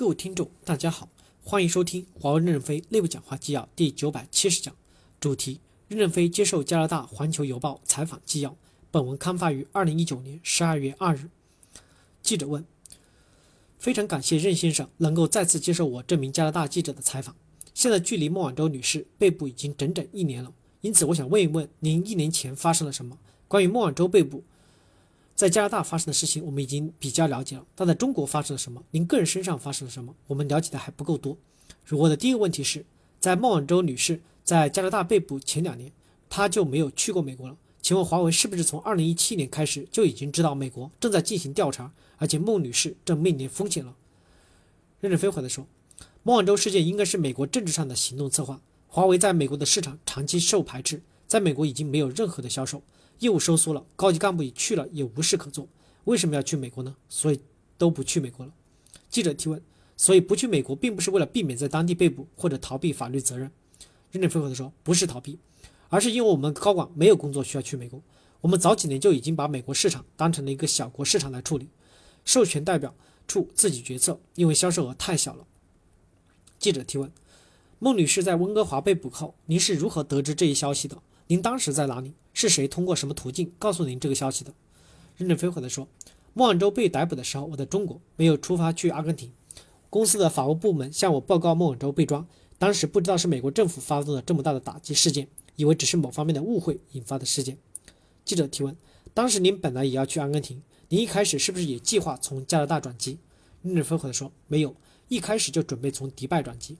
各位听众，大家好，欢迎收听华为任正非内部讲话纪要第九百七十讲，主题：任正非接受加拿大《环球邮报》采访纪要。本文刊发于二零一九年十二月二日。记者问：非常感谢任先生能够再次接受我这名加拿大记者的采访。现在距离孟晚舟女士被捕已经整整一年了，因此我想问一问您，一年前发生了什么？关于孟晚舟被捕？在加拿大发生的事情，我们已经比较了解了。但在中国发生了什么？您个人身上发生了什么？我们了解的还不够多。我的第一个问题是，在孟晚舟女士在加拿大被捕前两年，她就没有去过美国了。请问华为是不是从2017年开始就已经知道美国正在进行调查，而且孟女士正面临风险了？任正非回答说，孟晚舟事件应该是美国政治上的行动策划。华为在美国的市场长期受排斥，在美国已经没有任何的销售。业务收缩了，高级干部也去了，也无事可做。为什么要去美国呢？所以都不去美国了。记者提问：所以不去美国，并不是为了避免在当地被捕或者逃避法律责任？任正非回答说：不是逃避，而是因为我们高管没有工作需要去美国。我们早几年就已经把美国市场当成了一个小国市场来处理，授权代表处自己决策，因为销售额太小了。记者提问：孟女士在温哥华被捕后，您是如何得知这一消息的？您当时在哪里？是谁通过什么途径告诉您这个消息的？任正非回答说：“孟晚舟被逮捕的时候，我在中国，没有出发去阿根廷。公司的法务部门向我报告孟晚舟被抓，当时不知道是美国政府发动了这么大的打击事件，以为只是某方面的误会引发的事件。”记者提问：“当时您本来也要去阿根廷，您一开始是不是也计划从加拿大转机？”任正非回答说：“没有，一开始就准备从迪拜转机。”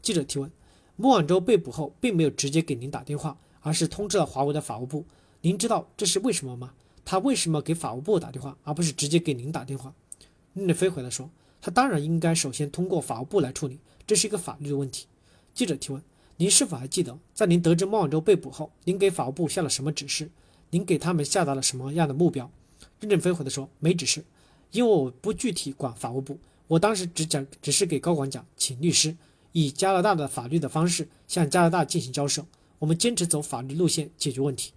记者提问：“孟晚舟被捕后，并没有直接给您打电话？”而是通知了华为的法务部，您知道这是为什么吗？他为什么给法务部打电话，而不是直接给您打电话？任正非回答说：“他当然应该首先通过法务部来处理，这是一个法律的问题。”记者提问：“您是否还记得，在您得知孟晚舟被捕后，您给法务部下了什么指示？您给他们下达了什么样的目标？”任正非回答说：“没指示，因为我不具体管法务部，我当时只讲，只是给高管讲，请律师以加拿大的法律的方式向加拿大进行交涉。”我们坚持走法律路线解决问题。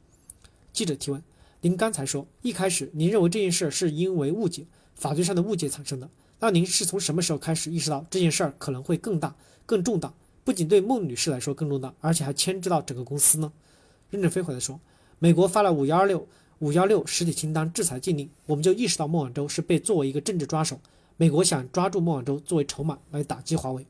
记者提问：您刚才说一开始您认为这件事是因为误解，法律上的误解产生的，那您是从什么时候开始意识到这件事儿可能会更大、更重大？不仅对孟女士来说更重大，而且还牵制到整个公司呢？任正非回答说：美国发了五幺二六五幺六实体清单制裁禁令，我们就意识到孟晚舟是被作为一个政治抓手，美国想抓住孟晚舟作为筹码来打击华为。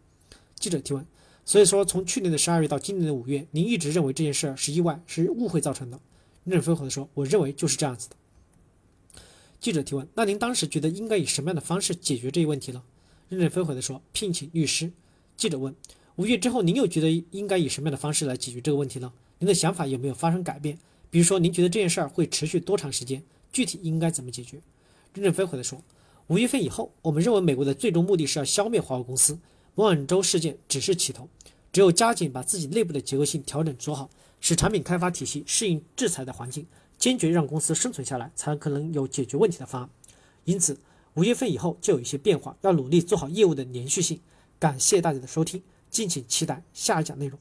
记者提问。所以说，从去年的十二月到今年的五月，您一直认为这件事是意外，是误会造成的。任正非回答说：“我认为就是这样子的。”记者提问：“那您当时觉得应该以什么样的方式解决这一问题呢？”任正非回答说：“聘请律师。”记者问：“五月之后，您又觉得应该以什么样的方式来解决这个问题呢？您的想法有没有发生改变？比如说，您觉得这件事儿会持续多长时间？具体应该怎么解决？”任正非回答说：“五月份以后，我们认为美国的最终目的是要消灭华为公司。”孟晚舟事件只是起头，只有加紧把自己内部的结构性调整做好，使产品开发体系适应制裁的环境，坚决让公司生存下来，才可能有解决问题的方案。因此，五月份以后就有一些变化，要努力做好业务的连续性。感谢大家的收听，敬请期待下一讲内容。